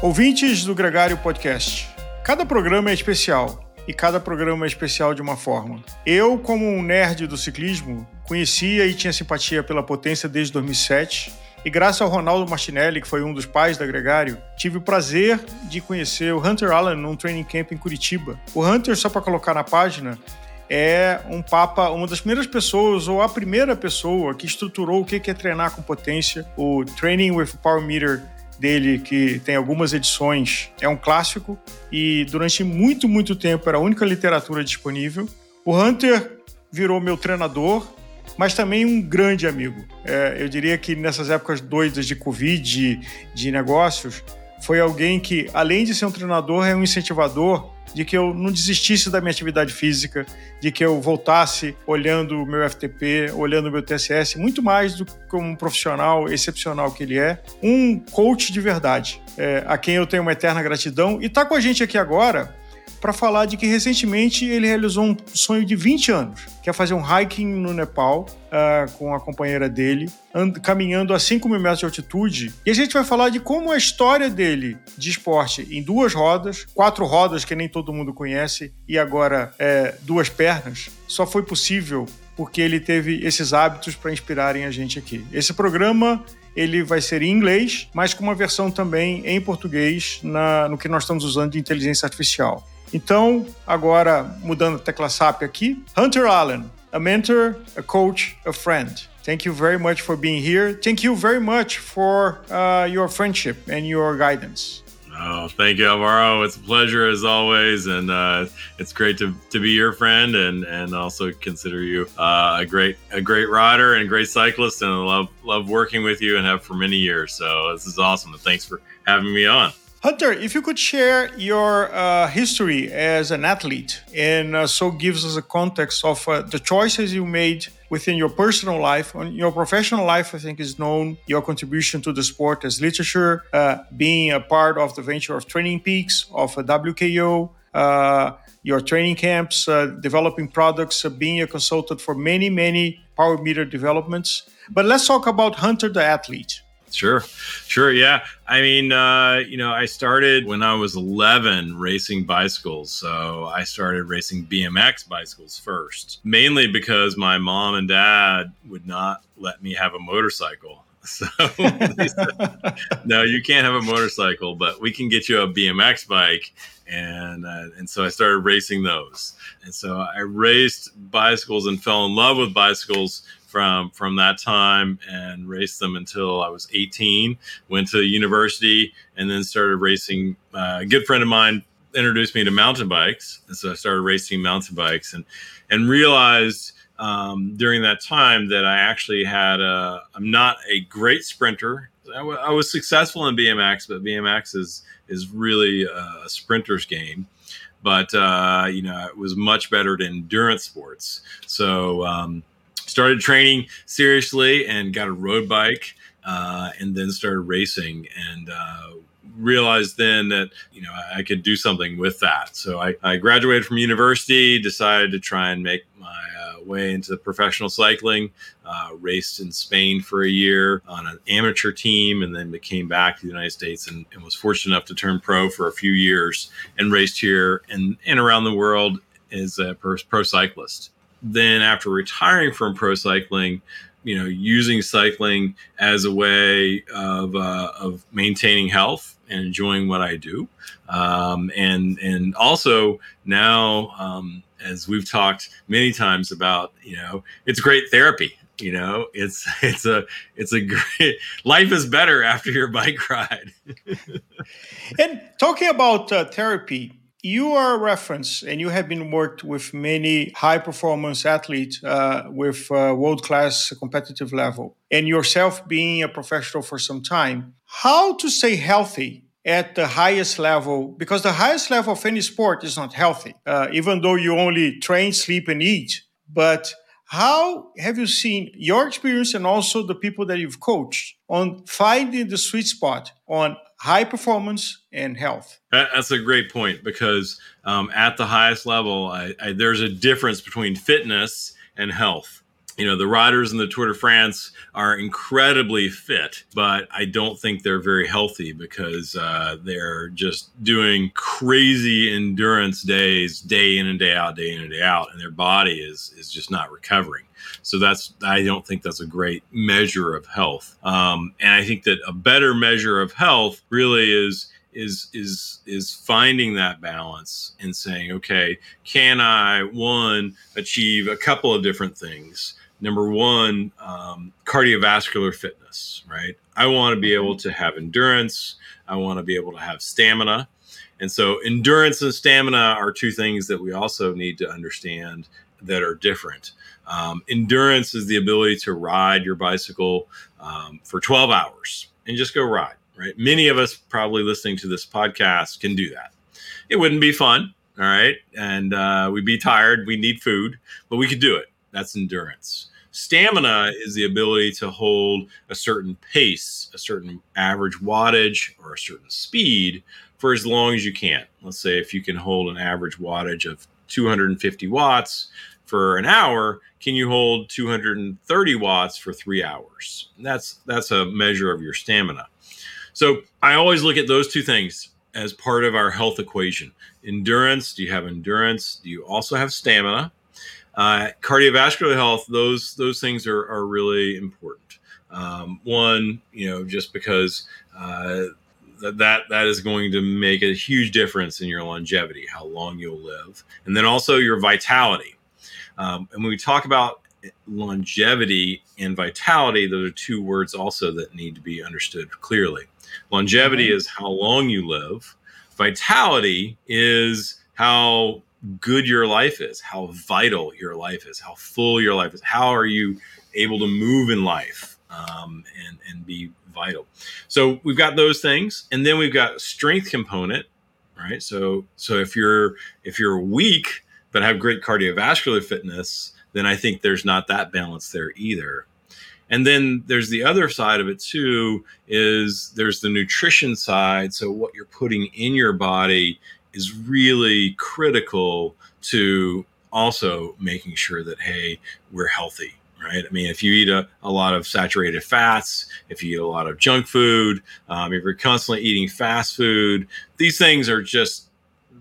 Ouvintes do Gregário Podcast. Cada programa é especial e cada programa é especial de uma forma. Eu, como um nerd do ciclismo, conhecia e tinha simpatia pela potência desde 2007. E graças ao Ronaldo Martinelli, que foi um dos pais da Gregário, tive o prazer de conhecer o Hunter Allen num training camp em Curitiba. O Hunter, só para colocar na página, é um papa, uma das primeiras pessoas, ou a primeira pessoa que estruturou o que é treinar com potência, o Training with Power Meter dele, que tem algumas edições, é um clássico e durante muito, muito tempo era a única literatura disponível. O Hunter virou meu treinador, mas também um grande amigo. É, eu diria que nessas épocas doidas de Covid, de, de negócios, foi alguém que, além de ser um treinador, é um incentivador de que eu não desistisse da minha atividade física, de que eu voltasse olhando o meu FTP, olhando o meu TSS, muito mais do que como um profissional excepcional que ele é, um coach de verdade, é, a quem eu tenho uma eterna gratidão. E está com a gente aqui agora para falar de que recentemente ele realizou um sonho de 20 anos, que é fazer um hiking no Nepal uh, com a companheira dele, caminhando a 5 mil metros de altitude. E a gente vai falar de como a história dele de esporte em duas rodas, quatro rodas que nem todo mundo conhece, e agora é, duas pernas, só foi possível porque ele teve esses hábitos para inspirarem a gente aqui. Esse programa ele vai ser em inglês, mas com uma versão também em português na, no que nós estamos usando de inteligência artificial. Então, agora mudando a tecla SAP aqui, Hunter Allen, a mentor, a coach, a friend. Thank you very much for being here. Thank you very much for uh, your friendship and your guidance. Oh, thank you, Alvaro. It's a pleasure as always, and uh, it's great to, to be your friend and, and also consider you uh, a great a great rider and a great cyclist, and I love love working with you and have for many years. So this is awesome, and thanks for having me on. Hunter, if you could share your uh, history as an athlete and uh, so gives us a context of uh, the choices you made within your personal life. On your professional life, I think is known your contribution to the sport as literature, uh, being a part of the venture of Training Peaks, of a WKO, uh, your training camps, uh, developing products, being a consultant for many, many power meter developments. But let's talk about Hunter the athlete. Sure, sure, yeah. I mean, uh, you know, I started when I was 11 racing bicycles. So I started racing BMX bicycles first, mainly because my mom and dad would not let me have a motorcycle. So said, no, you can't have a motorcycle, but we can get you a BMX bike. And uh, and so I started racing those. And so I raced bicycles and fell in love with bicycles from from that time and raced them until I was 18. Went to university and then started racing. Uh, a good friend of mine introduced me to mountain bikes, and so I started racing mountain bikes and and realized um, during that time that I actually had a. I'm not a great sprinter. I, w- I was successful in BMX, but BMX is is really a sprinter's game but uh, you know it was much better at endurance sports. So um, started training seriously and got a road bike uh, and then started racing and uh, realized then that you know I could do something with that. So I, I graduated from university, decided to try and make my uh, way into professional cycling. Uh, raced in Spain for a year on an amateur team, and then came back to the United States and, and was fortunate enough to turn pro for a few years and raced here and, and around the world as a pro, pro cyclist then after retiring from pro cycling, you know, using cycling as a way of, uh, of maintaining health and enjoying what I do. Um, and, and also now, um, as we've talked many times about, you know, it's great therapy. You know, it's it's a it's a great life is better after your bike ride. and talking about uh, therapy, you are a reference and you have been worked with many high performance athletes uh, with uh, world class competitive level and yourself being a professional for some time. How to stay healthy at the highest level because the highest level of any sport is not healthy uh, even though you only train sleep and eat but how have you seen your experience and also the people that you've coached on finding the sweet spot on high performance and health. That's a great point because um, at the highest level, I, I, there's a difference between fitness and health. You know, the riders in the Tour de France are incredibly fit, but I don't think they're very healthy because uh, they're just doing crazy endurance days, day in and day out, day in and day out, and their body is is just not recovering. So that's I don't think that's a great measure of health. Um, and I think that a better measure of health really is is is is finding that balance and saying okay can i one achieve a couple of different things number one, um, cardiovascular fitness, right? I want to be able to have endurance. I want to be able to have stamina. And so, endurance and stamina are two things that we also need to understand that are different. Um, endurance is the ability to ride your bicycle um, for 12 hours and just go ride, right? Many of us probably listening to this podcast can do that. It wouldn't be fun, all right? And uh, we'd be tired, we need food, but we could do it. That's endurance. Stamina is the ability to hold a certain pace, a certain average wattage, or a certain speed for as long as you can. Let's say if you can hold an average wattage of 250 watts for an hour, can you hold 230 watts for three hours? That's that's a measure of your stamina. So I always look at those two things as part of our health equation. Endurance, do you have endurance? Do you also have stamina? Uh, cardiovascular health, those those things are, are really important. Um, one, you know, just because uh, that that is going to make a huge difference in your longevity, how long you'll live, and then also your vitality. Um, and when we talk about longevity and vitality, those are two words also that need to be understood clearly. Longevity mm-hmm. is how long you live. Vitality is how good your life is, how vital your life is, how full your life is. How are you able to move in life um, and and be vital? So we've got those things, and then we've got strength component, right? So so if you're if you're weak but have great cardiovascular fitness, then I think there's not that balance there either. And then there's the other side of it too is there's the nutrition side. So what you're putting in your body is really critical to also making sure that hey we're healthy right? I mean if you eat a, a lot of saturated fats if you eat a lot of junk food um, if you're constantly eating fast food these things are just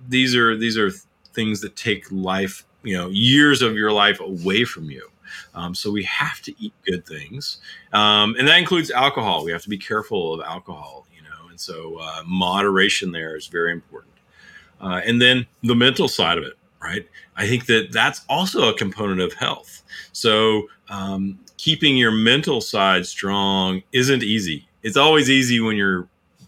these are these are things that take life you know years of your life away from you. Um, so we have to eat good things. Um, and that includes alcohol. We have to be careful of alcohol you know? And so uh, moderation there is very important uh, and then the mental side of it, right? I think that that's also a component of health. So um, keeping your mental side strong isn't easy. It's always easy when your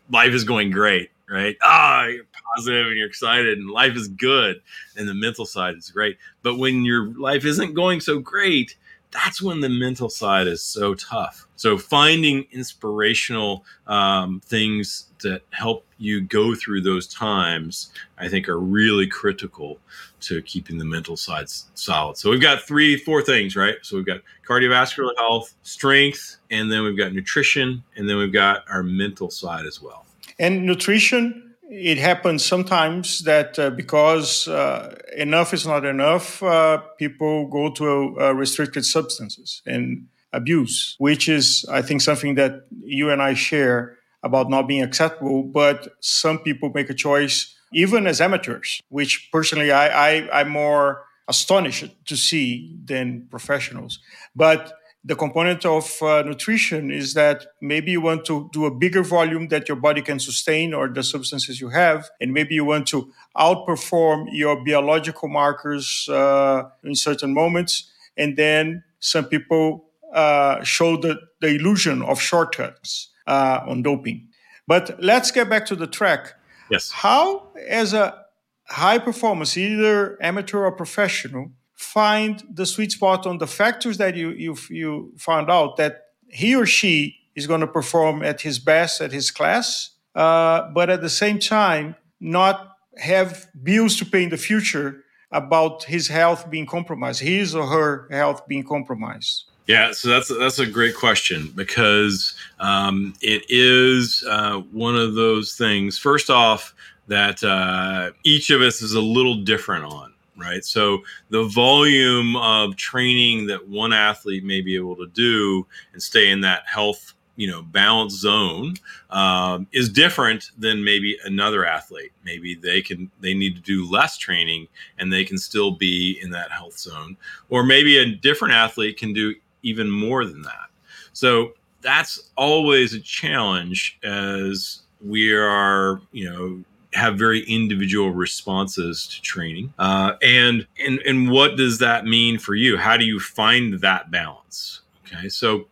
life is going great, right? Ah, you're positive and you're excited and life is good, and the mental side is great. But when your life isn't going so great, that's when the mental side is so tough. So finding inspirational um, things that help you go through those times, I think, are really critical to keeping the mental side solid. So we've got three, four things, right? So we've got cardiovascular health, strength, and then we've got nutrition, and then we've got our mental side as well. And nutrition it happens sometimes that uh, because uh, enough is not enough, uh, people go to uh, restricted substances and abuse, which is, I think, something that you and I share about not being acceptable. But some people make a choice, even as amateurs, which personally I, I, I'm more astonished to see than professionals. But the component of uh, nutrition is that maybe you want to do a bigger volume that your body can sustain or the substances you have and maybe you want to outperform your biological markers uh, in certain moments. And then some people uh, show the, the illusion of shortcuts uh, on doping. But let's get back to the track. Yes. How as a high performance either amateur or professional find the sweet spot on the factors that you you you found out that he or she is going to perform at his best at his class, uh, but at the same time not have bills to pay in the future about his health being compromised, his or her health being compromised. Yeah, so that's that's a great question because um, it is uh, one of those things. First off, that uh, each of us is a little different on right? So the volume of training that one athlete may be able to do and stay in that health you know balance zone um, is different than maybe another athlete. Maybe they can they need to do less training and they can still be in that health zone. Or maybe a different athlete can do even more than that. So that's always a challenge as we are you know have very individual responses to training uh, and and and what does that mean for you how do you find that balance okay so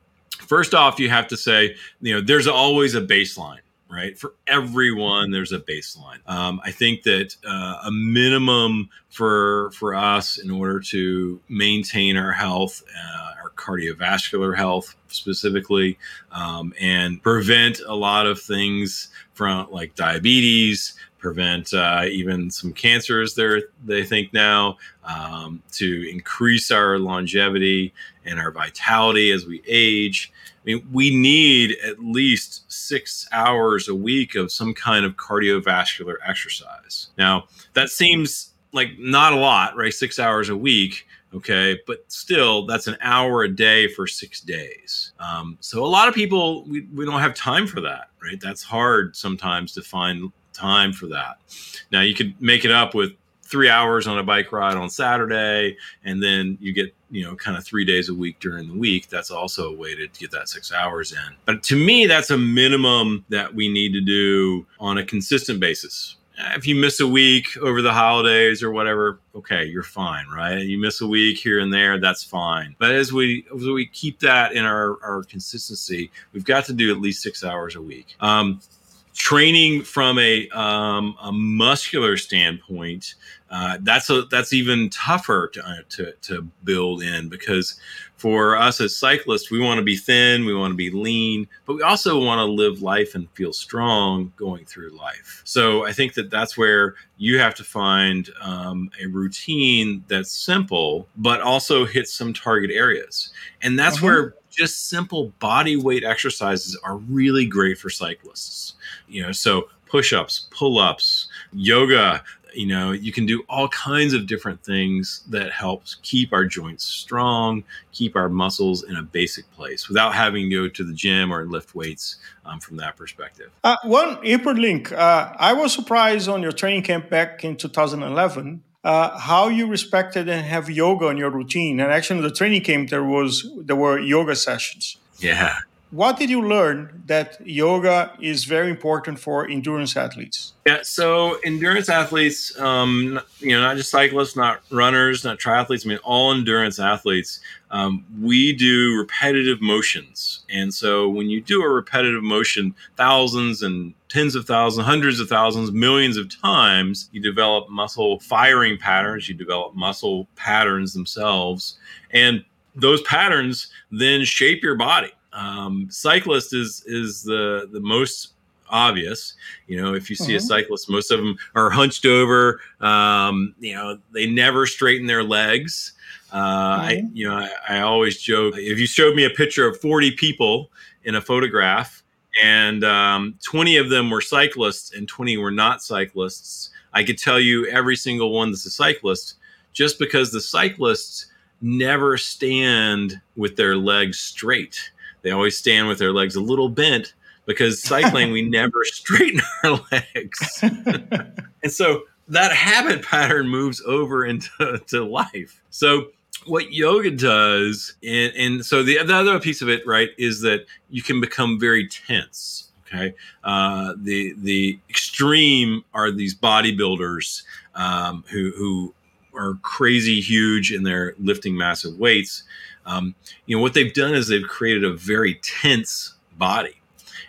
first off, you have to say, you know, there's always a baseline right? For everyone, there's a baseline. Um, I think that uh, a minimum for for us in order to maintain our health, uh, our cardiovascular health specifically, um, and prevent a lot of things from like diabetes, prevent uh, even some cancers. They they think now um, to increase our longevity and our vitality as we age I mean, we need at least six hours a week of some kind of cardiovascular exercise. Now, that seems like not a lot, right? Six hours a week. Okay. But still, that's an hour a day for six days. Um, so a lot of people, we, we don't have time for that, right? That's hard sometimes to find time for that. Now, you could make it up with three hours on a bike ride on Saturday, and then you get you know kind of three days a week during the week. That's also a way to get that six hours in. But to me, that's a minimum that we need to do on a consistent basis. If you miss a week over the holidays or whatever, okay, you're fine, right? You miss a week here and there, that's fine. But as we as we keep that in our, our consistency, we've got to do at least six hours a week. Um, training from a, um, a muscular standpoint, uh, that's a that's even tougher to, uh, to, to build in because for us as cyclists, we want to be thin, we want to be lean, but we also want to live life and feel strong going through life. So I think that that's where you have to find um, a routine that's simple, but also hits some target areas, and that's uh-huh. where just simple body weight exercises are really great for cyclists. You know, so push-ups, pull-ups, yoga, you know you can do all kinds of different things that helps keep our joints strong keep our muscles in a basic place without having to go to the gym or lift weights um, from that perspective. Uh, one hyperlink uh, i was surprised on your training camp back in 2011 uh, how you respected and have yoga in your routine. And actually in the training camp there was there were yoga sessions. Yeah what did you learn that yoga is very important for endurance athletes? Yeah, so endurance athletes, um, you know, not just cyclists, not runners, not triathletes, I mean, all endurance athletes, um, we do repetitive motions. And so when you do a repetitive motion, thousands and tens of thousands, hundreds of thousands, millions of times, you develop muscle firing patterns, you develop muscle patterns themselves. And those patterns then shape your body um, cyclist is is the the most obvious. You know, if you see mm-hmm. a cyclist, most of them are hunched over. Um, you know, they never straighten their legs. Uh, mm-hmm. I, you know, I, I, always joke if you showed me a picture of 40 people in a photograph and um, 20 of them were cyclists and 20 were not cyclists, I could tell you every single one that's a cyclist just because the cyclists never stand with their legs straight. They always stand with their legs a little bent because cycling, we never straighten our legs. and so that habit pattern moves over into to life. So what yoga does, and, and so the, the other piece of it, right, is that you can become very tense. Okay, uh, the the extreme are these bodybuilders um, who who are crazy huge and they're lifting massive weights, um, you know what they've done is they've created a very tense body.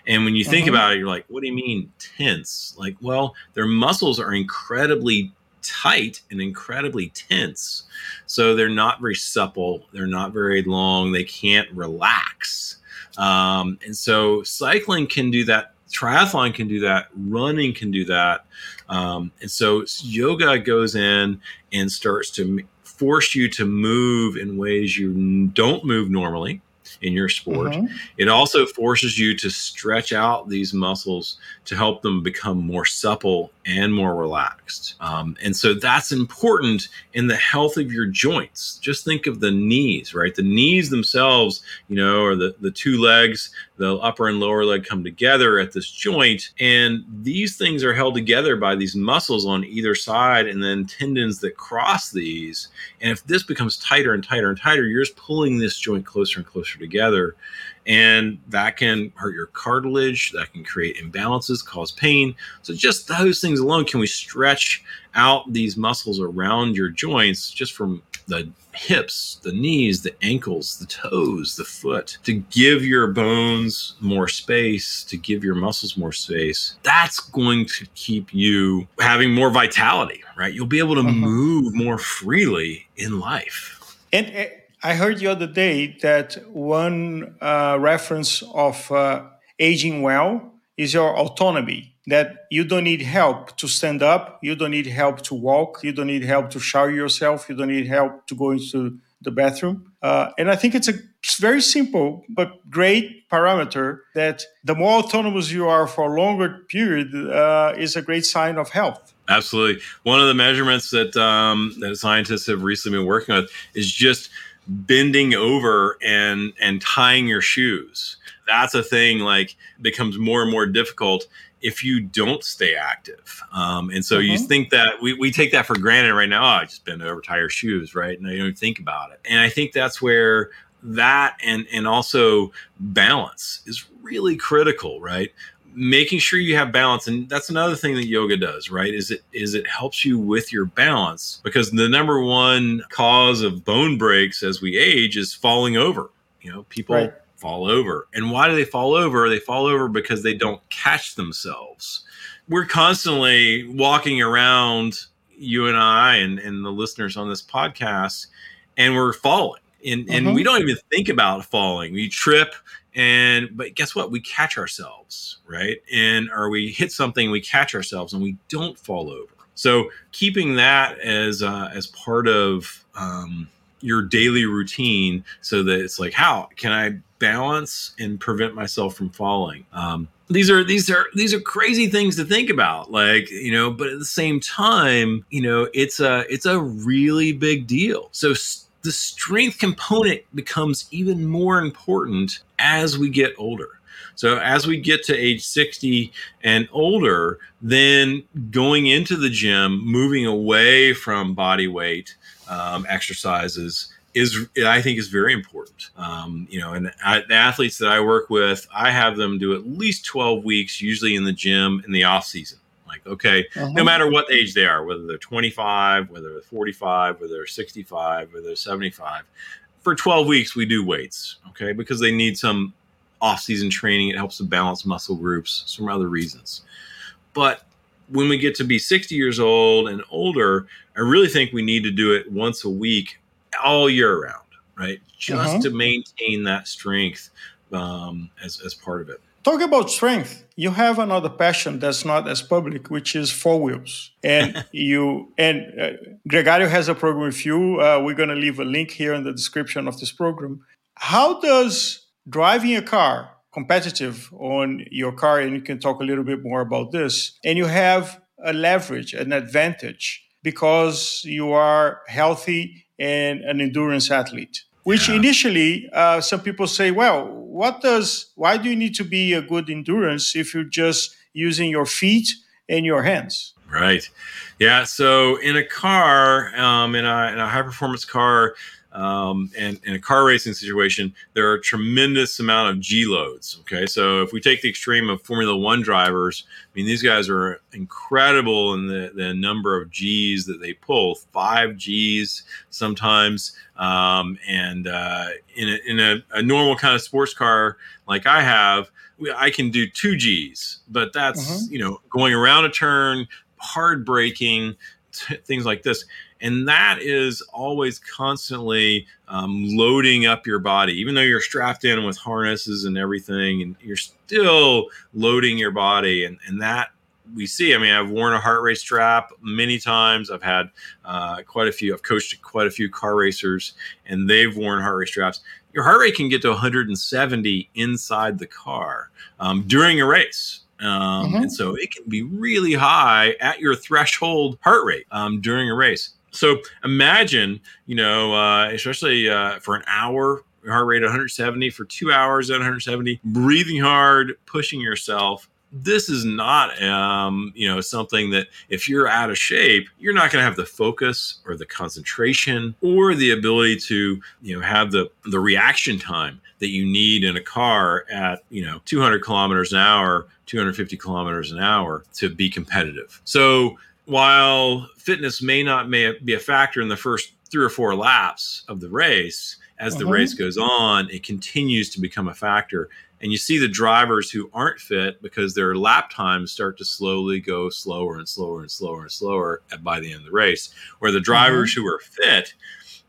And when you think mm-hmm. about it you're like what do you mean tense? Like well their muscles are incredibly tight and incredibly tense. So they're not very supple. They're not very long. They can't relax. Um, and so cycling can do that triathlon can do that running can do that um, and so yoga goes in and starts to force you to move in ways you don't move normally in your sport. Mm-hmm. It also forces you to stretch out these muscles to help them become more supple and more relaxed. Um, and so that's important in the health of your joints. Just think of the knees, right? The knees themselves, you know, are the, the two legs, the upper and lower leg come together at this joint. And these things are held together by these muscles on either side and then tendons that cross these. And if this becomes tighter and tighter and tighter, you're just pulling this joint closer and closer together and that can hurt your cartilage that can create imbalances cause pain. So just those things alone can we stretch out these muscles around your joints just from the hips the knees the ankles the toes the foot to give your bones more space to give your muscles more space. That's going to keep you having more vitality right? You'll be able to mm-hmm. move more freely in life. And eh, I heard the other day that one uh, reference of uh, aging well is your autonomy. That you don't need help to stand up, you don't need help to walk, you don't need help to shower yourself, you don't need help to go into the bathroom. Uh, and I think it's a very simple but great parameter that the more autonomous you are for a longer period uh, is a great sign of health. Absolutely. One of the measurements that um, that scientists have recently been working with is just bending over and and tying your shoes. That's a thing like becomes more and more difficult if you don't stay active. Um, and so mm-hmm. you think that we, we take that for granted right now oh, i just bend over tie your shoes right? And you don't think about it. And i think that's where that and and also balance is really critical right making sure you have balance and that's another thing that yoga does right is it is it helps you with your balance because the number one cause of bone breaks as we age is falling over you know people right. fall over. And why do they fall over? They fall over because they don't catch themselves. We're constantly walking around you and i and, and the listeners on this podcast and we're falling. And, and mm-hmm. we don't even think about falling. We trip and but guess what? We catch ourselves right? And or we hit something we catch ourselves and we don't fall over. So keeping that as uh, as part of um, your daily routine so that it's like how can i balance and prevent myself from falling? Um, these are these are these are crazy things to think about like you know but at the same time you know it's a it's a really big deal. So st- the strength component becomes even more important as we get older. So as we get to age 60 and older, then going into the gym, moving away from body weight um, exercises is I think is very important. Um, you know, and I, the athletes that I work with, I have them do at least 12 weeks, usually in the gym in the off season. Like, okay, uh-huh. no matter what age they are, whether they're 25, whether they're 45, whether they're 65, whether they're 75, for 12 weeks we do weights, okay, because they need some off-season training. It helps to balance muscle groups, some other reasons. But when we get to be 60 years old and older, I really think we need to do it once a week, all year round, right? Just uh-huh. to maintain that strength um, as as part of it. Talk about strength. You have another passion that's not as public, which is four wheels. And you and uh, Gregario has a program with you. Uh, we're going to leave a link here in the description of this program. How does driving a car competitive on your car, and you can talk a little bit more about this, and you have a leverage, an advantage because you are healthy and an endurance athlete? Which yeah. initially uh, some people say, well, what does, why do you need to be a good endurance if you're just using your feet and your hands? Right. Yeah. So in a car, um, in, a, in a high performance car, um, and in a car racing situation, there are a tremendous amount of G loads. Okay, so if we take the extreme of Formula One drivers, I mean these guys are incredible in the, the number of G's that they pull, five G's sometimes, um, and uh, in, a, in a, a, normal kind of sports car like I have, I can do two G's, but that's mm-hmm. you know going around a turn, hard braking, t- things like this and that is always constantly um, loading up your body. Even though you're strapped in with harnesses and everything and you're still loading your body and, and that we see. I mean i've worn a heart rate strap many times. I've had uh, quite a few i've coached quite a few car racers and they've worn heart rate straps. Your heart rate can get to 170 inside the car um, during a race. Um, mm-hmm. And so it can be really high at your threshold heart rate um, during a race. So imagine, you know, uh, especially uh, for an hour, heart rate 170 for two hours at 170, breathing hard, pushing yourself this is not um, you know something that if you're out of shape you're not going to have the focus or the concentration or the ability to you know have the the reaction time that you need in a car at you know 200 kilometers an hour 250 kilometers an hour to be competitive. So while fitness may not may be a factor in the first three or four laps of the race as the uh-huh. race goes on it continues to become a factor and you see the drivers who aren't fit because their lap times start to slowly go slower and slower and slower and slower by the end of the race. Where the drivers mm-hmm. who are fit,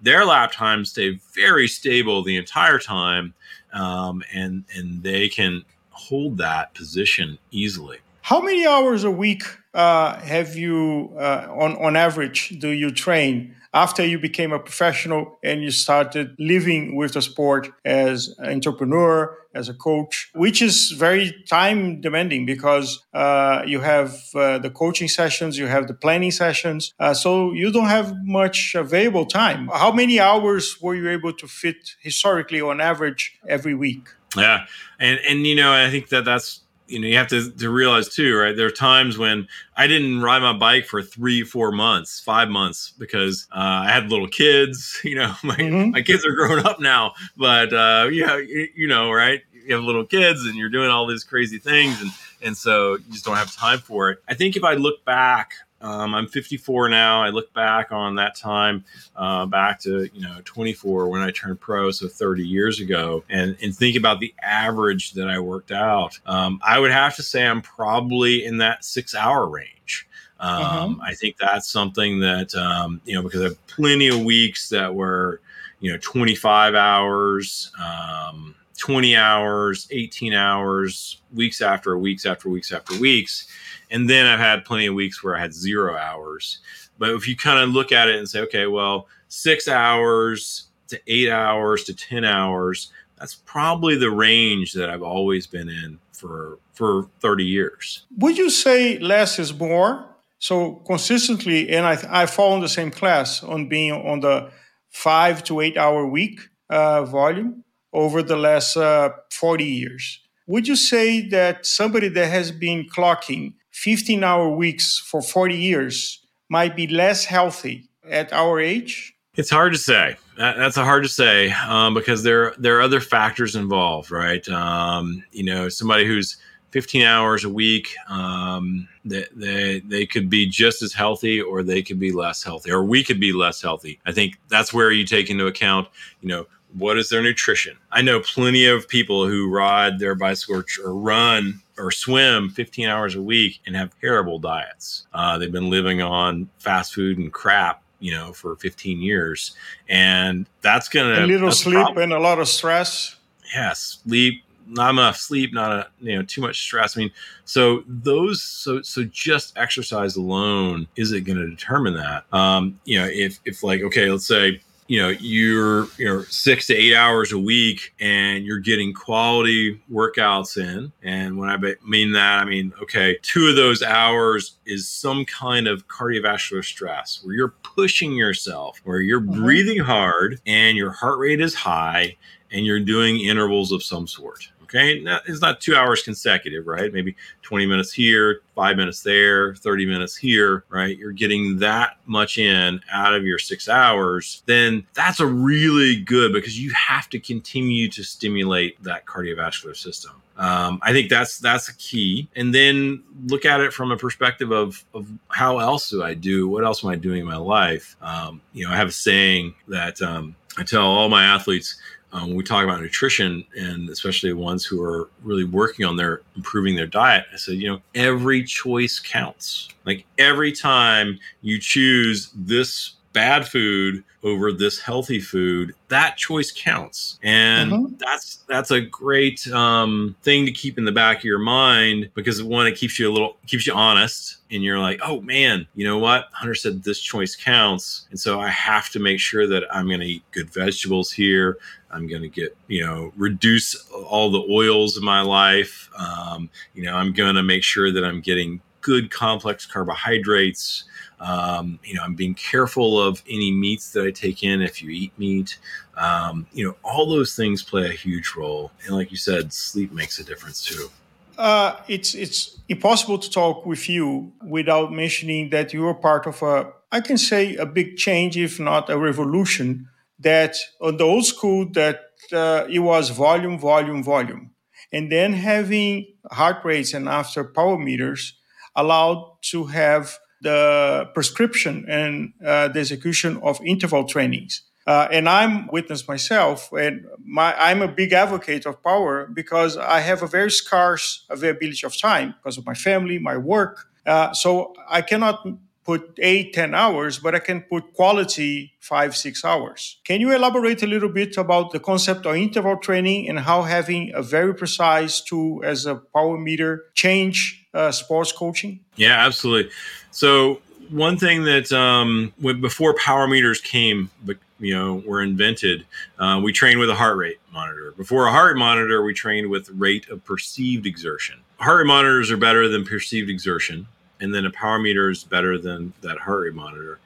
their lap times stay very stable the entire time, um, and and they can hold that position easily. How many hours a week uh, have you, uh, on on average, do you train? after you became a professional and you started living with the sport as an entrepreneur, as a coach, which is very time demanding because uh, you have uh, the coaching sessions, you have the planning sessions. Uh, so you don't have much available time. How many hours were you able to fit historically on average every week? Yeah. And, and you know, I think that that's you know you have to, to realize too right? There are times when i didn't ride my bike for three four months five months because uh, i had little kids you know my, mm-hmm. my kids are grown up now but uh, yeah you, you know right? You have little kids and you're doing all these crazy things and and so you just don't have time for it. I think if i look back um, I'm 54 now. I look back on that time, uh, back to you know 24 when I turned pro, so 30 years ago, and and think about the average that I worked out. Um, I would have to say I'm probably in that six hour range. Um, uh-huh. I think that's something that um, you know because I have plenty of weeks that were you know 25 hours. Um, 20 hours, 18 hours, weeks after weeks after weeks after weeks. And then I've had plenty of weeks where I had zero hours. But if you kind of look at it and say, okay, well, six hours to eight hours to 10 hours, that's probably the range that I've always been in for for 30 years. Would you say less is more? So consistently, and I, I fall in the same class on being on the five to eight hour week uh, volume over the last uh, 40 years. Would you say that somebody that has been clocking 15 hour weeks for 40 years might be less healthy at our age? It's hard to say. That's a hard to say um, because there there are other factors involved, right? Um, you know, somebody who's 15 hours a week, um, they, they they could be just as healthy, or they could be less healthy, or we could be less healthy. I think that's where you take into account, you know, what is their nutrition? I know plenty of people who ride their bicycle or run or swim 15 hours a week and have terrible diets. Uh, they've been living on fast food and crap, you know, for 15 years, and that's gonna a little sleep a and a lot of stress. Yes, yeah, sleep, not enough sleep, not a you know too much stress. I mean, so those so so just exercise alone isn't going to determine that. Um, you know, if if like okay, let's say you know you're you know six to eight hours a week and you're getting quality workouts in and when i mean that i mean okay two of those hours is some kind of cardiovascular stress where you're pushing yourself where you're mm-hmm. breathing hard and your heart rate is high and you're doing intervals of some sort Okay. Now, it's not two hours consecutive, right? Maybe 20 minutes here, five minutes there, 30 minutes here, right? You're getting that much in out of your six hours, then that's a really good because you have to continue to stimulate that cardiovascular system. Um, I think that's that's a key. And then look at it from a perspective of of how else do I do? What else am I doing in my life? Um, you know, I have a saying that um, I tell all my athletes um, when we talk about nutrition and especially ones who are really working on their improving their diet i said you know every choice counts. Like every time you choose this bad food over this healthy food that choice counts. And mm-hmm. that's that's a great um, thing to keep in the back of your mind because one it keeps you a little keeps you honest and you're like oh man you know what? Hunter said this choice counts. And so i have to make sure that i'm going to eat good vegetables here. I'm going to get you know reduce all the oils in my life. Um, you know i'm going to make sure that i'm getting good complex carbohydrates um, you know, I'm being careful of any meats that I take in if you eat meat. Um, you know, all those things play a huge role. And like you said, sleep makes a difference too. Uh, it's it's impossible to talk with you without mentioning that you are part of a, I can say, a big change, if not a revolution. That on the old school, that uh, it was volume, volume, volume, and then having heart rates and after power meters allowed to have the prescription and uh, the execution of interval trainings. Uh, and I'm witness myself, and my, I'm a big advocate of power because I have a very scarce availability of time because of my family, my work. Uh, so I cannot put eight, ten hours, but I can put quality five, six hours. Can you elaborate a little bit about the concept of interval training and how having a very precise tool as a power meter change uh, sports coaching? Yeah, absolutely. So one thing that um, when, before power meters came, you know, were invented, uh, we trained with a heart rate monitor. Before a heart monitor, we trained with rate of perceived exertion. Heart rate monitors are better than perceived exertion, and then a power meter is better than that heart rate monitor.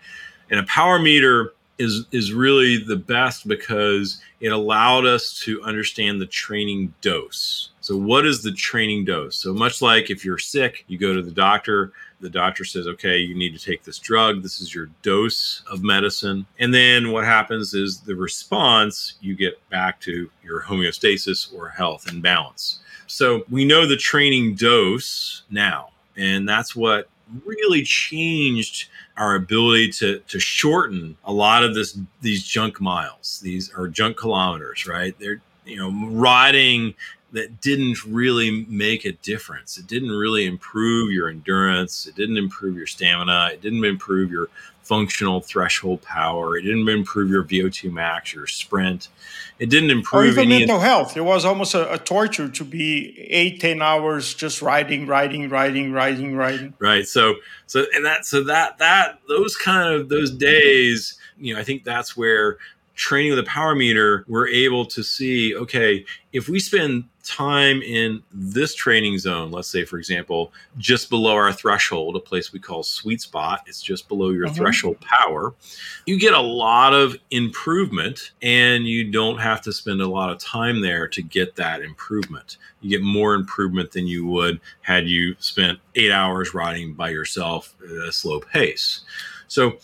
And a power meter is is really the best because it allowed us to understand the training dose. So what is the training dose? So much like if you're sick, you go to the doctor, the doctor says, "Okay, you need to take this drug. This is your dose of medicine." And then what happens is the response you get back to your homeostasis or health and balance. So we know the training dose now, and that's what really changed our ability to to shorten a lot of this these junk miles these are junk kilometers right? They're you know riding that didn't really make a difference. It didn't really improve your endurance. It didn't improve your stamina. It didn't improve your functional threshold power. It didn't improve your VO2 max, your sprint. It didn't improve or even mental health. It was almost a, a, torture to be eight, ten hours just riding, riding, riding, riding, riding. Right. So, so and that, so that, that, those kind of those days, you know, I think that's where training with a power meter, we're able to see, okay, if we spend time in this training zone, let's say, for example, just below our threshold, a place we call sweet spot, it's just below your mm-hmm. threshold power, you get a lot of improvement and you don't have to spend a lot of time there to get that improvement. You get more improvement than you would had you spent eight hours riding by yourself at a slow pace. So,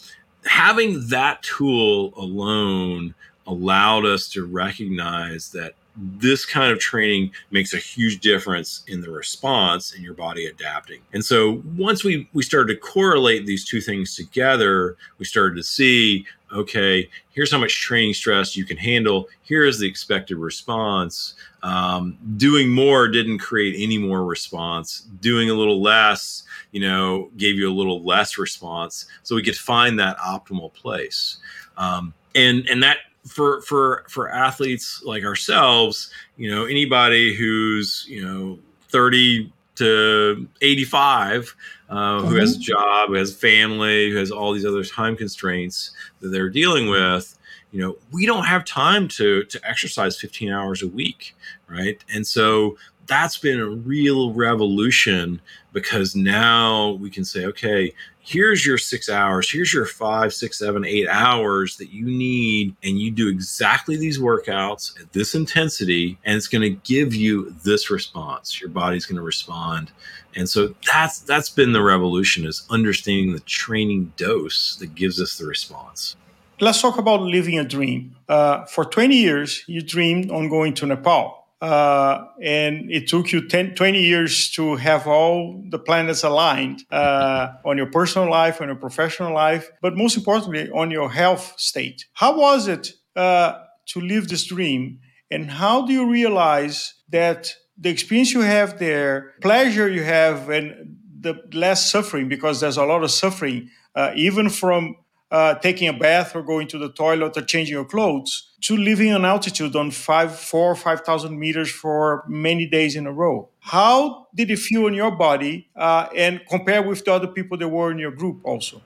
having that tool alone allowed us to recognize that this kind of training makes a huge difference in the response and your body adapting. And so once we we started to correlate these two things together, we started to see okay, here's how much training stress you can handle. Here is the expected response. Um, doing more didn't create any more response. Doing a little less, you know, gave you a little less response. So we could find that optimal place. Um, and and that for for for athletes like ourselves, you know, anybody who's you know thirty to eighty five, uh, mm-hmm. who has a mm-hmm. job, who has family, who has all these other time constraints that they're dealing with. You know, we don't have time to to exercise 15 hours a week, right? And so that's been a real revolution because now we can say, okay, here's your six hours, here's your five, six, seven, eight hours that you need, and you do exactly these workouts at this intensity, and it's going to give you this response. Your body's going to respond. And so that's that's been the revolution is understanding the training dose that gives us the response. Let's talk about living a dream. Uh, for 20 years, you dreamed on going to Nepal uh, and it took you 10, 20 years to have all the planets aligned uh, on your personal life, on your professional life, but most importantly, on your health state. How was it uh, to live this dream? And how do you realize that the experience you have there, pleasure you have, and the less suffering, because there's a lot of suffering, uh, even from uh, taking a bath or going to the toilet or changing your clothes to living on altitude on five, four, five thousand meters for many days in a row. How did it feel in your body, uh, and compare with the other people that were in your group also?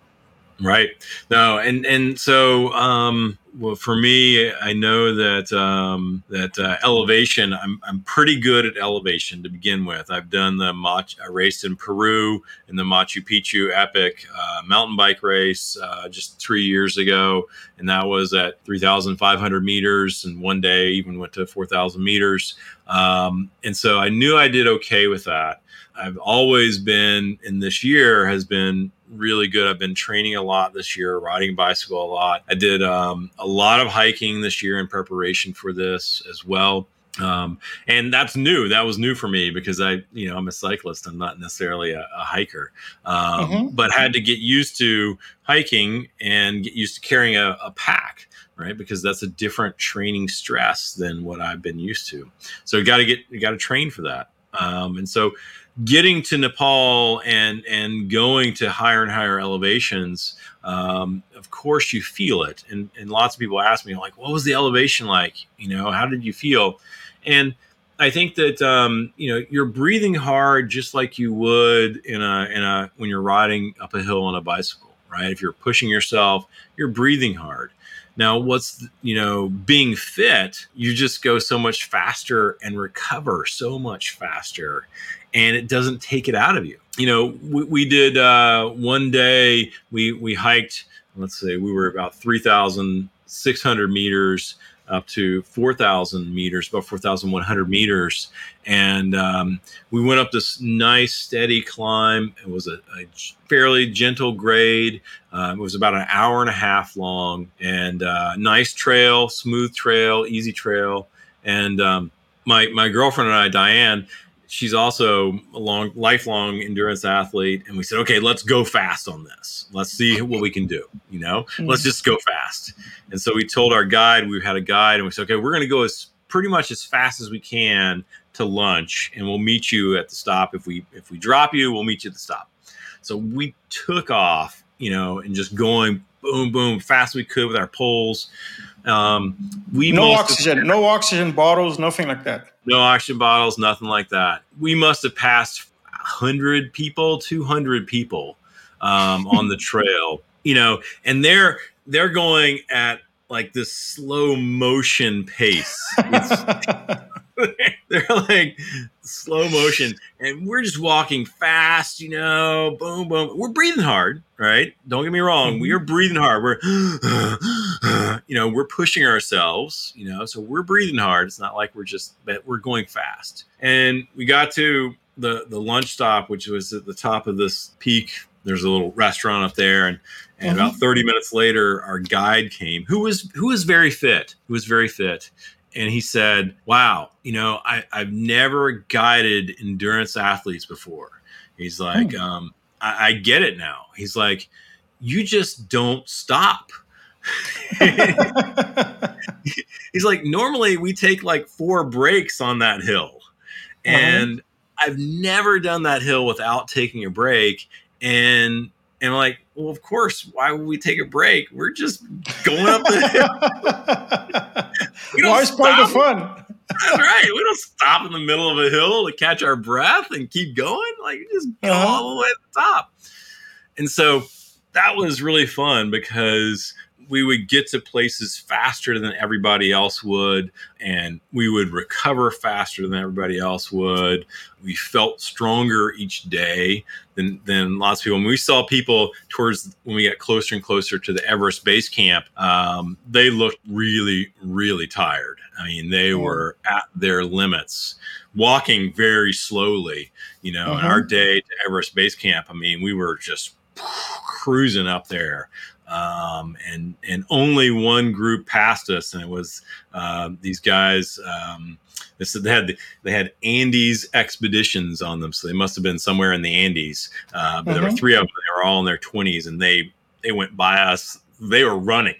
Right. No, and and so um, well for me, I know that um, that uh, elevation. I'm I'm pretty good at elevation to begin with. I've done the Mach. I raced in Peru in the Machu Picchu Epic uh, mountain bike race uh, just three years ago, and that was at 3,500 meters, and one day even went to 4,000 meters. Um, and so I knew I did okay with that. I've always been, and this year has been really good. I've been training a lot this year, riding bicycle a lot. I did um, a lot of hiking this year in preparation for this as well. Um, and that's new. That was new for me because I, you know, I'm a cyclist. I'm not necessarily a, a hiker, um, mm-hmm. but had to get used to hiking and get used to carrying a, a pack right? Because that's a different training stress than what I've been used to. So you got to get you got to train for that. Um, and so getting to Nepal and and going to higher and higher elevations, um, of course you feel it. And and lots of people ask me like, what was the elevation like? You know, how did you feel? And I think that um, you know you're breathing hard just like you would in a in a when you're riding up a hill on a bicycle, right? If you're pushing yourself, you're breathing hard. Now, what's you know being fit? You just go so much faster and recover so much faster, and it doesn't take it out of you. You know, we, we did uh, one day we we hiked. Let's say we were about three thousand six hundred meters up to 4,000 meters, about 4,100 meters. And um, we went up this nice, steady climb. It was a, a fairly gentle grade. Uh, it was about an hour and a half long and uh, nice trail, smooth trail, easy trail. And um, my, my girlfriend and I, Diane, she's also a long lifelong endurance athlete. And we said okay let's go fast on this. Let's see what we can do you know? Mm-hmm. let's just go fast. And so we told our guide we had a guide and we said okay we're going to go as pretty much as fast as we can to lunch and we'll meet you at the stop. If we if we drop you we'll meet you at the stop. So we took off you know and just going boom boom fast we could with our poles um, we no oxygen, no oxygen bottles, nothing like that. No oxygen bottles, nothing like that. We must have passed hundred people, two hundred people um, on the trail, you know, and they're they're going at like this slow motion pace. they're like slow motion and we're just walking fast you know boom boom. We're breathing hard right? Don't get me wrong. We mm-hmm. are breathing hard. We're you know we're pushing ourselves you know so we're breathing hard. It's not like we're just but we're going fast. And we got to the the lunch stop which was at the top of this peak. There's a little restaurant up there and and mm-hmm. about 30 minutes later our guide came who was who was very fit who was very fit and he said, "Wow, you know, I, I've never guided endurance athletes before." He's like, mm. um, I, I get it now." He's like, "You just don't stop." He's like, normally we take like four breaks on that hill. Uh-huh. And I've never done that hill without taking a break. And and like, well, of course, why would we take a break? We're just going up the hill. Why is part of the fun? That's right. We don't stop in the middle of a hill to catch our breath and keep going. Like just go uh-huh. all the way to the top. And so that was really fun because we would get to places faster than everybody else would, and we would recover faster than everybody else would. We felt stronger each day than, than lots of people. And we saw people towards when we got closer and closer to the Everest base camp, um, they looked really, really tired. I mean, they were at their limits, walking very slowly. You know, mm-hmm. in our day to Everest base camp, I mean, we were just cruising up there um, and and only one group passed us, and it was uh, these guys. Um, they said they had they had Andes expeditions on them, so they must have been somewhere in the Andes. Uh, but mm-hmm. there were mm-hmm. three of them; they were all in their twenties, and they they went by us. They were running.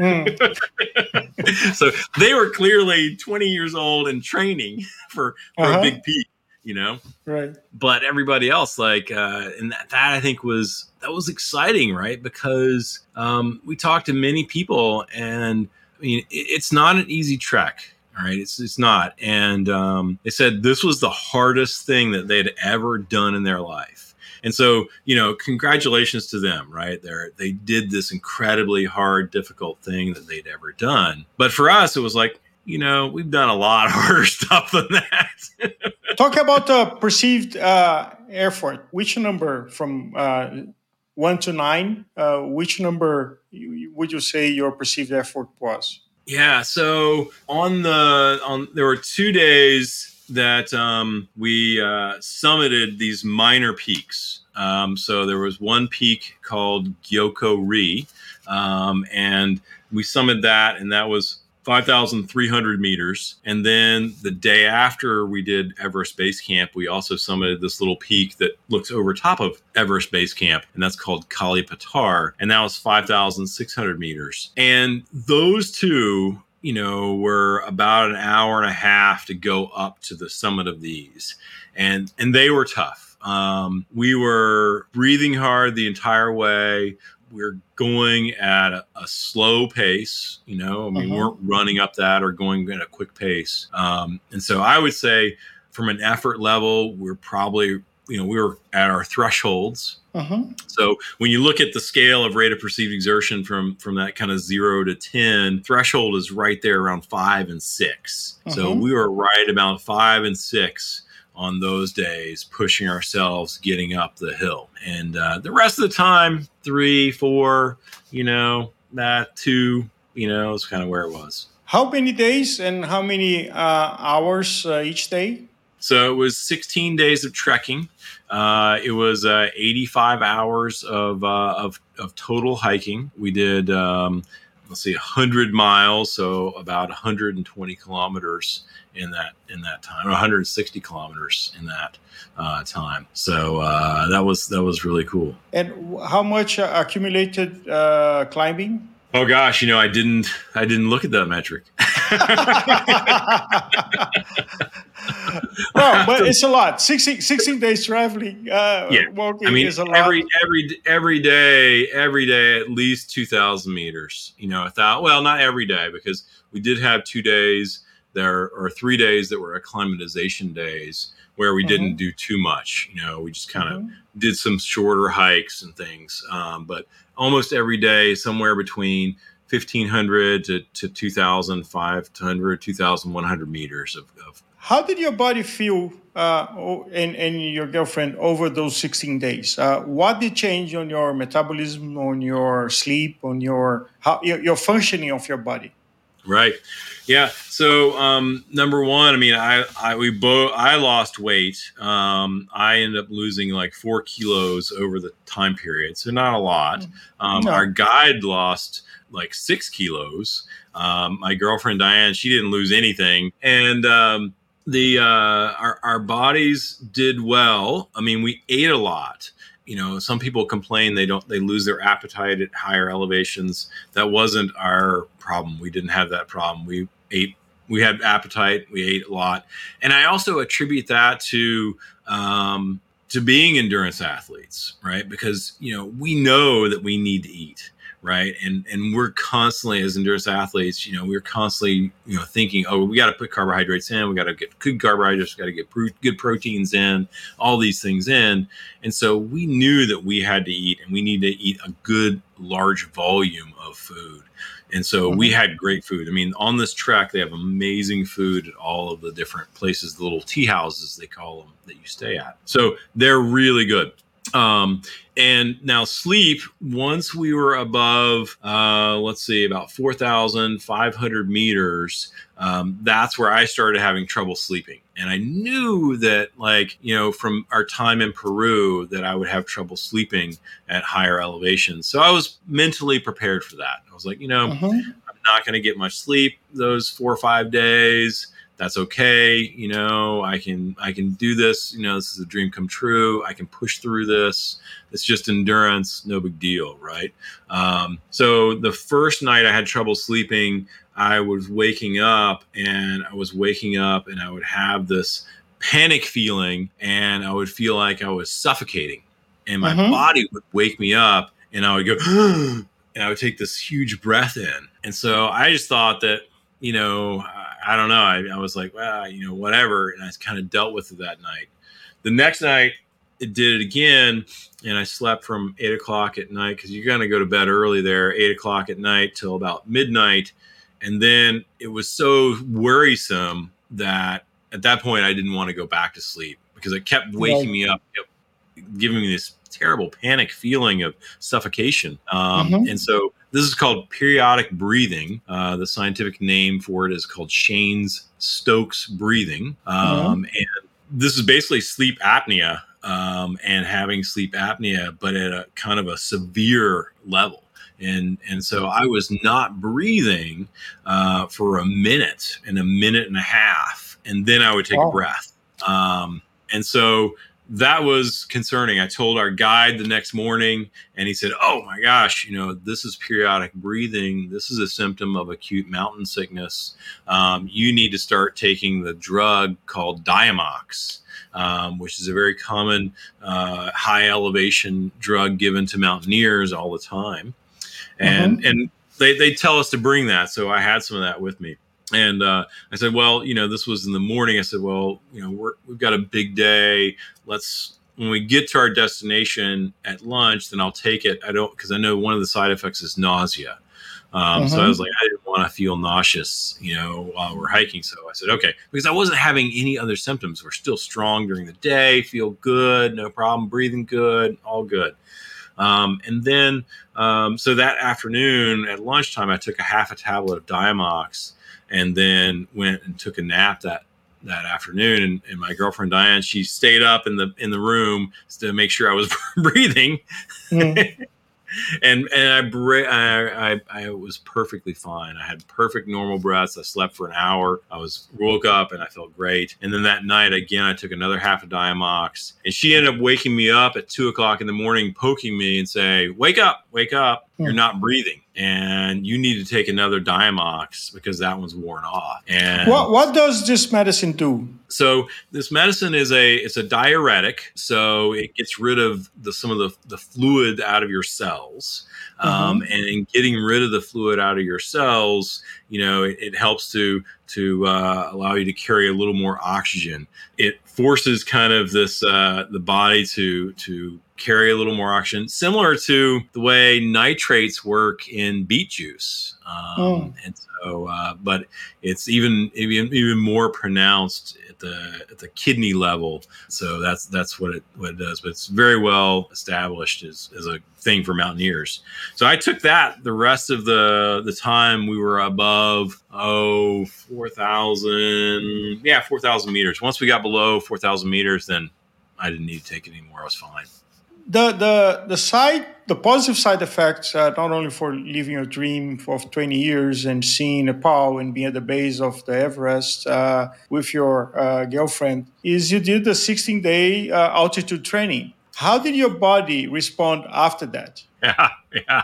Mm. so they were clearly 20 years old and training for, for uh-huh. a big peak you know? Right. But everybody else, like, uh, and that, that I think was, that was exciting, right? Because um, we talked to many people and I mean, it, it's not an easy trek. All right, it's it's not, and um, they said this was the hardest thing that they'd ever done in their life. And so, you know, congratulations to them, right? They they did this incredibly hard, difficult thing that they'd ever done. But for us, it was like, you know, we've done a lot harder stuff than that. Talk about the perceived uh, effort. Which number from uh, one to nine? Uh, which number would you say your perceived effort was? Yeah. So on the on, there were two days that um, we uh, summited these minor peaks. Um, so there was one peak called Gokyo Ri, um, and we summited that, and that was 5,300 meters. And then the day after we did Everest Base Camp, we also summited this little peak that looks over top of Everest Base Camp, and that's called Kala Patthar. And that was 5,600 meters. And those two you know, were about an hour and a half to go up to the summit of these, and and they were tough. Um, we were breathing hard the entire way we're going at a, a, slow pace. You know, I mean, uh-huh. we weren't running up that or going at a quick pace. Um, and so I would say, from an effort level, we're probably you know we were at our thresholds. Uh-huh. So when you look at the scale of rate of perceived exertion from from that kind of zero to ten, threshold is right there around five and 6 uh-huh. So we were right about five and six on those days, pushing ourselves, getting up the hill. And uh, the rest of the time, three, four, you know, that two, you know, is kind of where it was. How many days and how many uh, hours uh, each day? So it was 16 days of trekking. Uh, it was uh, 85 hours of, uh, of, of total hiking. We did, um, let's see, 100 miles, so about 120 kilometers in that in that time, 160 kilometers in that uh, time. So uh, that was that was really cool. And how much uh, accumulated uh, climbing? Oh gosh, you know I didn't I didn't look at that metric. well, but it's a lot. 16, 16 days traveling. Uh, yeah, I mean, every every every day, every day, at least two thousand meters. You know, a thousand. Well, not every day because we did have two days there are three days that were acclimatization days where we mm-hmm. didn't do too much. You know, we just kind of mm-hmm. did some shorter hikes and things. Um, but almost every day, somewhere between 1500 to, to 2500, 2100 meters of, of. How did your body feel uh, and, and your girlfriend over those 16 days? Uh, what did change on your metabolism, on your sleep, on your, how, your, your functioning of your body? Right. Yeah. So um, number one, I mean, I, I we both I lost weight. Um, I ended up losing like four kilos over the time period, so not a lot. Mm. Um, no. Our guide lost like six kilos. Um, my girlfriend Diane, she didn't lose anything, and um, the uh, our our bodies did well. I mean, we ate a lot you know some people complain they don't they lose their appetite at higher elevations. That wasn't our problem. We didn't have that problem. We ate we had appetite. We ate a lot. And i also attribute that to um, to being endurance athletes right? Because you know we know that we need to eat right? And and we're constantly as endurance athletes, you know, we're constantly you know thinking, oh, we got to put carbohydrates in, we got to get good carbohydrates, got to get pro- good proteins in, all these things in, and so we knew that we had to eat, and we need to eat a good large volume of food. And so mm-hmm. we had great food. I mean, on this track, they have amazing food at all of the different places, the little tea houses they call them that you stay at. So they're really good. Um, and now sleep, once we were above, uh, let's see, about 4,500 meters, um, that's where I started having trouble sleeping. And I knew that, like, you know, from our time in Peru, that I would have trouble sleeping at higher elevations. So I was mentally prepared for that. I was like, you know, uh-huh. I'm not going to get much sleep those four or five days that's okay you know i can i can do this you know this is a dream come true i can push through this it's just endurance no big deal right um, so the first night i had trouble sleeping i was waking up and i was waking up and i would have this panic feeling and I would feel like I was suffocating and my mm-hmm. body would wake me up and I would go, and I would take this huge breath in. And so I just thought that, you know, I, don't know. I, I, was like, well, you know, whatever. And I kind of dealt with it that night. The next night, it did it again. And I slept from eight o'clock at night because you're going to go to bed early there, eight o'clock at night till about midnight. And then it was so worrisome that at that point I didn't want to go back to sleep because it kept waking me up, kept giving me this terrible panic feeling of suffocation. Um, mm-hmm. And so this is called periodic breathing. Uh, the scientific name for it is called Cheyne Stokes breathing. Um, mm-hmm. And this is basically sleep apnea um, and having sleep apnea, but at a kind of a severe level. And, and so I was not breathing uh, for a minute and a minute and a half, and then I would take a breath. Um, and so that was concerning. I told our guide the next morning, and he said, Oh my gosh, you know, this is periodic breathing. This is a symptom of acute mountain sickness. Um, you need to start taking the drug called Diamox. Um, which is a very common uh, high elevation drug given to mountaineers all the time, and mm-hmm. and they they tell us to bring that. So I had some of that with me and uh, I said, well, you know, this was in the morning. I said, well, you know, we're, we've got a big day. Let's when we get to our destination at lunch, then I'll take it. I don't because I know one of the side effects is nausea. Um, mm-hmm. So I mm-hmm. was like, I didn't want to feel nauseous, you know, while we're hiking. So I said, okay, because I wasn't having any other symptoms. We're still strong during the day, feel good, no problem, breathing good, all good. Um, and then, um, so that afternoon at lunchtime, I took a half a tablet of Diamox and then went and took a nap that that afternoon and, and, my girlfriend Diane she stayed up in the in the room to make sure I was breathing mm. and and I, bre- I, I I was perfectly fine. I had perfect normal breaths. I slept for an hour. I was woke up and I felt great. And then that night again, I took another half of Diamox, and she ended up waking me up at two o'clock in the morning, poking me and say, "Wake up, wake up! You're hmm. not breathing." and you need to take another Diamox because that one's worn off. And what what does this medicine do? So this medicine is a it's a diuretic, so it gets rid of the some of the, the fluid out of your cells. Mm-hmm. Um, and in getting rid of the fluid out of your cells, you know, it, it helps to to uh, allow you to carry a little more oxygen. It forces kind of this uh, the body to to carry a little more oxygen, similar to the way nitrates work in beet juice. Um, oh. And so, uh, but it's even even even more pronounced at the at the kidney level. So that's that's what it what it does. But it's very well established as, as a thing for mountaineers. So I took that the rest of the the time we were above oh four thousand yeah four thousand meters. Once we got below four thousand meters, then I didn't need to take it anymore. I was fine the the the side the positive side effects uh, not only for living your dream of 20 years and seeing Nepal and being at the base of the Everest uh, with your uh, girlfriend is you did the 16 day uh, altitude training. How did your body respond after that? Yeah, yeah.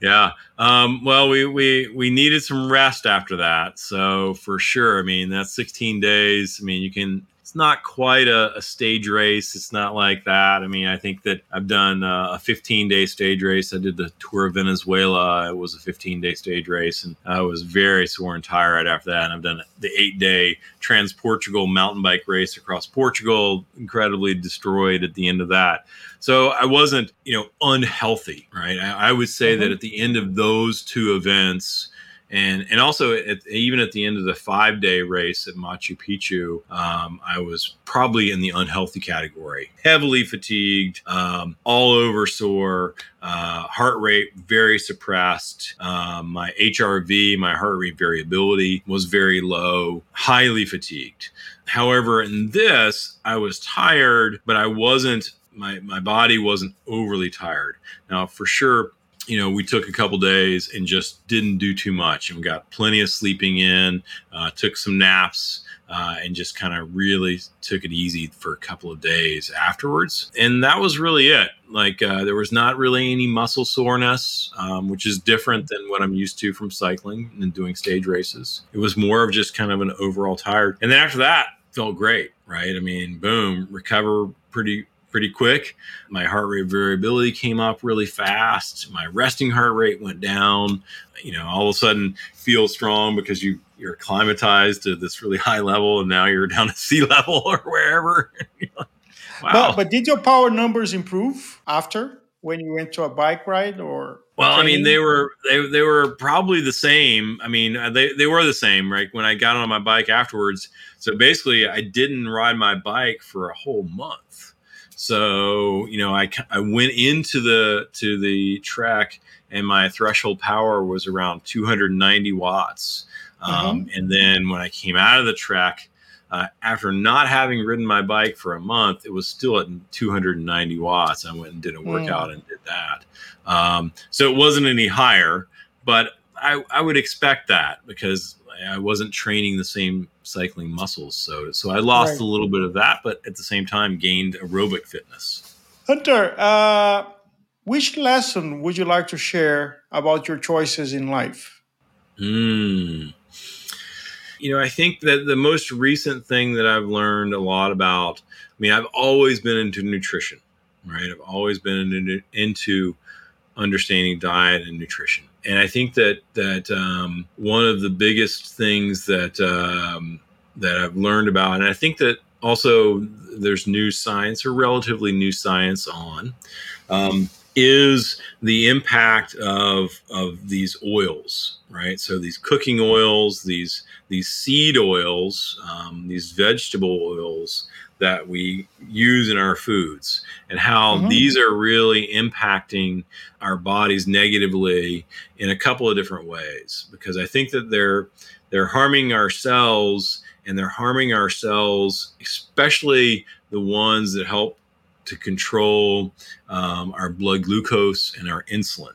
yeah. Um, well, we, we we needed some rest after that. So for sure, I mean that's 16 days. I mean you can it's not quite a, a, stage race. It's not like that. I mean, I think that I've done uh, a 15 day stage race. I did the Tour of Venezuela. It was a 15 day stage race, and I was very sore and tired after that. And I've done the eight day Trans Portugal mountain bike race across Portugal, incredibly destroyed at the end of that. So I wasn't, you know, unhealthy, right? I, I would say mm-hmm. that at the end of those two events, and and also at, even at the end of the five day race at Machu Picchu, um, I was probably in the unhealthy category, heavily fatigued, um, all over sore, uh, heart rate very suppressed. Um, my HRV, my heart rate variability, was very low, highly fatigued. However, in this, I was tired, but I wasn't. My, my body wasn't overly tired. Now, for sure, you know, we took a couple days and just didn't do too much, and got plenty of sleeping in. Uh, took some naps, uh, and just kind of really took it easy for a couple of days afterwards. And that was really it. Like uh, there was not really any muscle soreness, um, which is different than what I'm used to from cycling and doing stage races. It was more of just kind of an overall tired. And then after that, felt great, right? I mean, boom, recover pretty pretty quick. My heart rate variability came up really fast. My resting heart rate went down. You know, all of a sudden feel strong because you you're acclimatized to this really high level, and now you're down at sea level or wherever. wow. But, but did your power numbers improve after when you went to a bike ride or? Well. I mean, they were they they were probably the same. I mean, uh, they they were the same, right? When I got on my bike afterwards, so basically, I didn't ride my bike for a whole month. So you know, I I went into the to the track, and my threshold power was around 290 watts. Um, mm-hmm. And then when I came out of the track, uh, after not having ridden my bike for a month, it was still at 290 watts. I went and did a workout mm. and did that. Um, so it wasn't any higher, but I, I, would expect that because I wasn't training the same cycling muscles. So, so I lost right. a little bit of that, but at the same time gained aerobic fitness. Hunter, uh, which lesson would you like to share about your choices in life? Hmm you know, I think that the most recent thing that I've learned a lot about, I mean, I've always been into nutrition, right? I've always been into understanding diet and nutrition. And I think that that um, one of the biggest things that um, that I've learned about, and I think that also there's new science or relatively new science on, um, is the impact of of these oils right so these cooking oils these these seed oils um, these vegetable oils that we use in our foods and how mm-hmm. these are really impacting our bodies negatively in a couple of different ways because i think that they're they're harming our cells and they're harming our cells especially the ones that help to control um, our blood glucose and our insulin.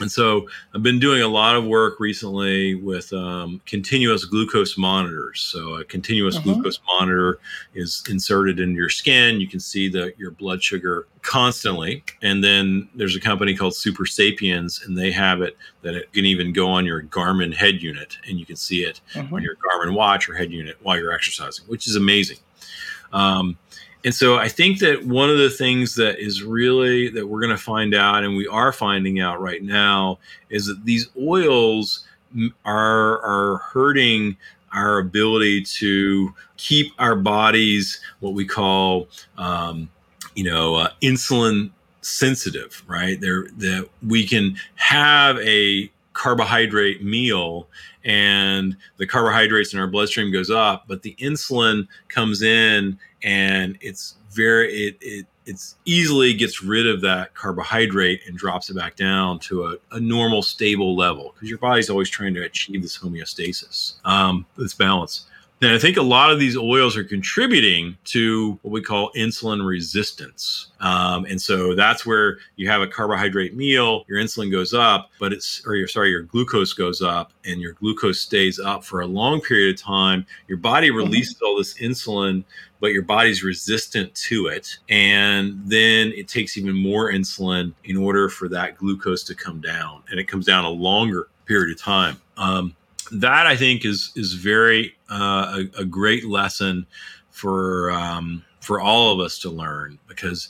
And so I've been doing a lot of work recently with um, continuous glucose monitors. So a continuous uh-huh. glucose monitor is inserted into your skin. You can see the your blood sugar constantly. And then there's a company called Supersapiens, and they have it that it can even go on your Garmin head unit, and you can see it on your Garmin watch or head unit while you're exercising, which is amazing. Um, and so I think that one of the things that is really that we're going to find out, and we are finding out right now, is that these oils are are hurting our ability to keep our bodies what we call, um, you know, uh, insulin sensitive. Right there, that we can have a carbohydrate meal and the carbohydrates in our bloodstream goes up but the insulin comes in and it's very it, it it's easily gets rid of that carbohydrate and drops it back down to a, a normal stable level because your body's always trying to achieve this homeostasis. Um, this balance and I think a lot of these oils are contributing to what we call insulin resistance. Um, and so that's where you have a carbohydrate meal, your insulin goes up, but it's, or your, sorry, your glucose goes up and your glucose stays up for a long period of time. Your body mm-hmm. releases all this insulin, but your body's resistant to it. And then it takes even more insulin in order for that glucose to come down. And it comes down a longer period of time. Um, that I think is is very uh, a, a, great lesson for um, for all of us to learn because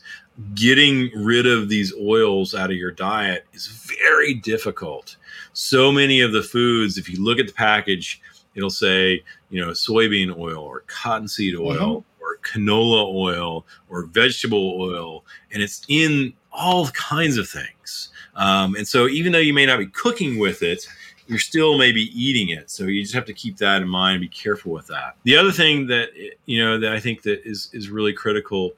getting rid of these oils out of your diet is very difficult. So many of the foods, if you look at the package, it'll say you know soybean oil or cottonseed oil. Mm-hmm. Or canola oil or vegetable oil, and it's in all kinds of things. Um, and so, even though you may not be cooking with it, you're still maybe eating it. So you just have to keep that in mind and be careful with that. The other thing that you know that I think that is is really critical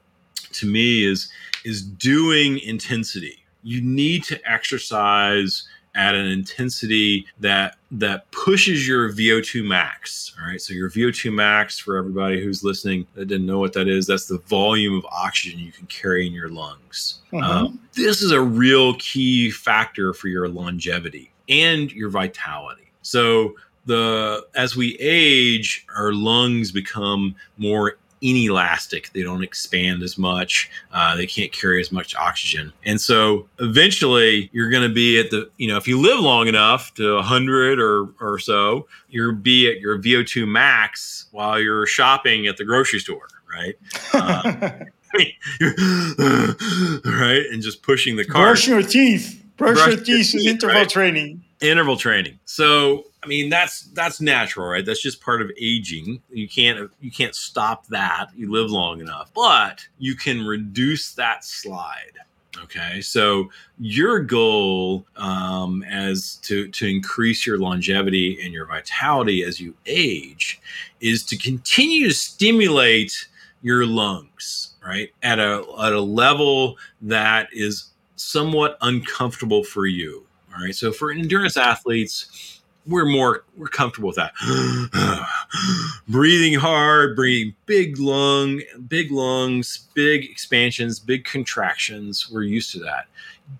to me is is doing intensity. You need to exercise at an intensity that that pushes your VO2 max. All right. So your VO2 max for everybody who's listening that didn't know what that is, that's the volume of oxygen you can carry in your lungs. Mm-hmm. Um, this is a real key factor for your longevity and your vitality. So the as we age, our lungs become more inelastic. They don't expand as much. Uh, they can't carry as much oxygen. And so eventually you're going to be at the, you know, if you live long enough to 100 or, or so, you'll be at your VO2 max while you're shopping at the grocery store, right? Uh, right? And just pushing the car. Brush your teeth. Brush, your teeth is interval right? training. Interval training. So I mean that's that's natural, right? That's just part of aging. You can't you can't stop that. You live long enough, but you can reduce that slide. Okay, so your goal um, as to to increase your longevity and your vitality as you age is to continue to stimulate your lungs, right, at a at a level that is somewhat uncomfortable for you. All right, so for endurance athletes we're more we're comfortable with that. Breathing hard breathing big lung big lungs big expansions big contractions we're used to that.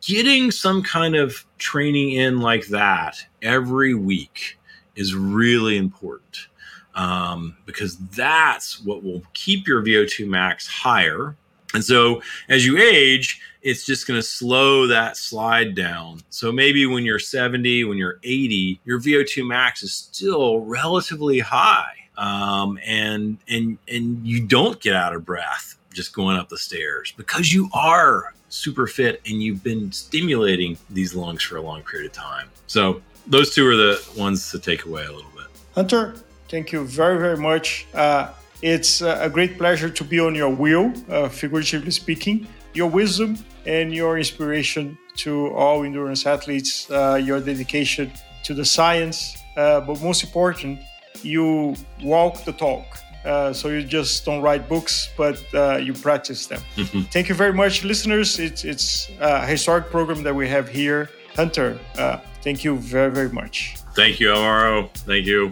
Getting some kind of training in like that every week is really important um, because that's what will keep your vo2 max higher. And so as you age it's just going to slow that slide down. So maybe when you're 70, when you're 80, your VO2 max is still relatively high. Um, and and and you don't get out of breath just going up the stairs because you are super fit and you've been stimulating these lungs for a long period of time. So those two are the ones to take away a little bit. Hunter, thank you very very much. Uh, it's a great pleasure to be on your wheel, uh, figuratively speaking. Your wisdom and your inspiration to all endurance athletes, uh, your dedication to the science, uh, but most important, you walk the talk. Uh, so you just don't write books, but uh, you practice them. Mm-hmm. Thank you very much, listeners. It's it's a historic program that we have here. Hunter, uh, thank you very very much. Thank you, Alvaro. Thank you.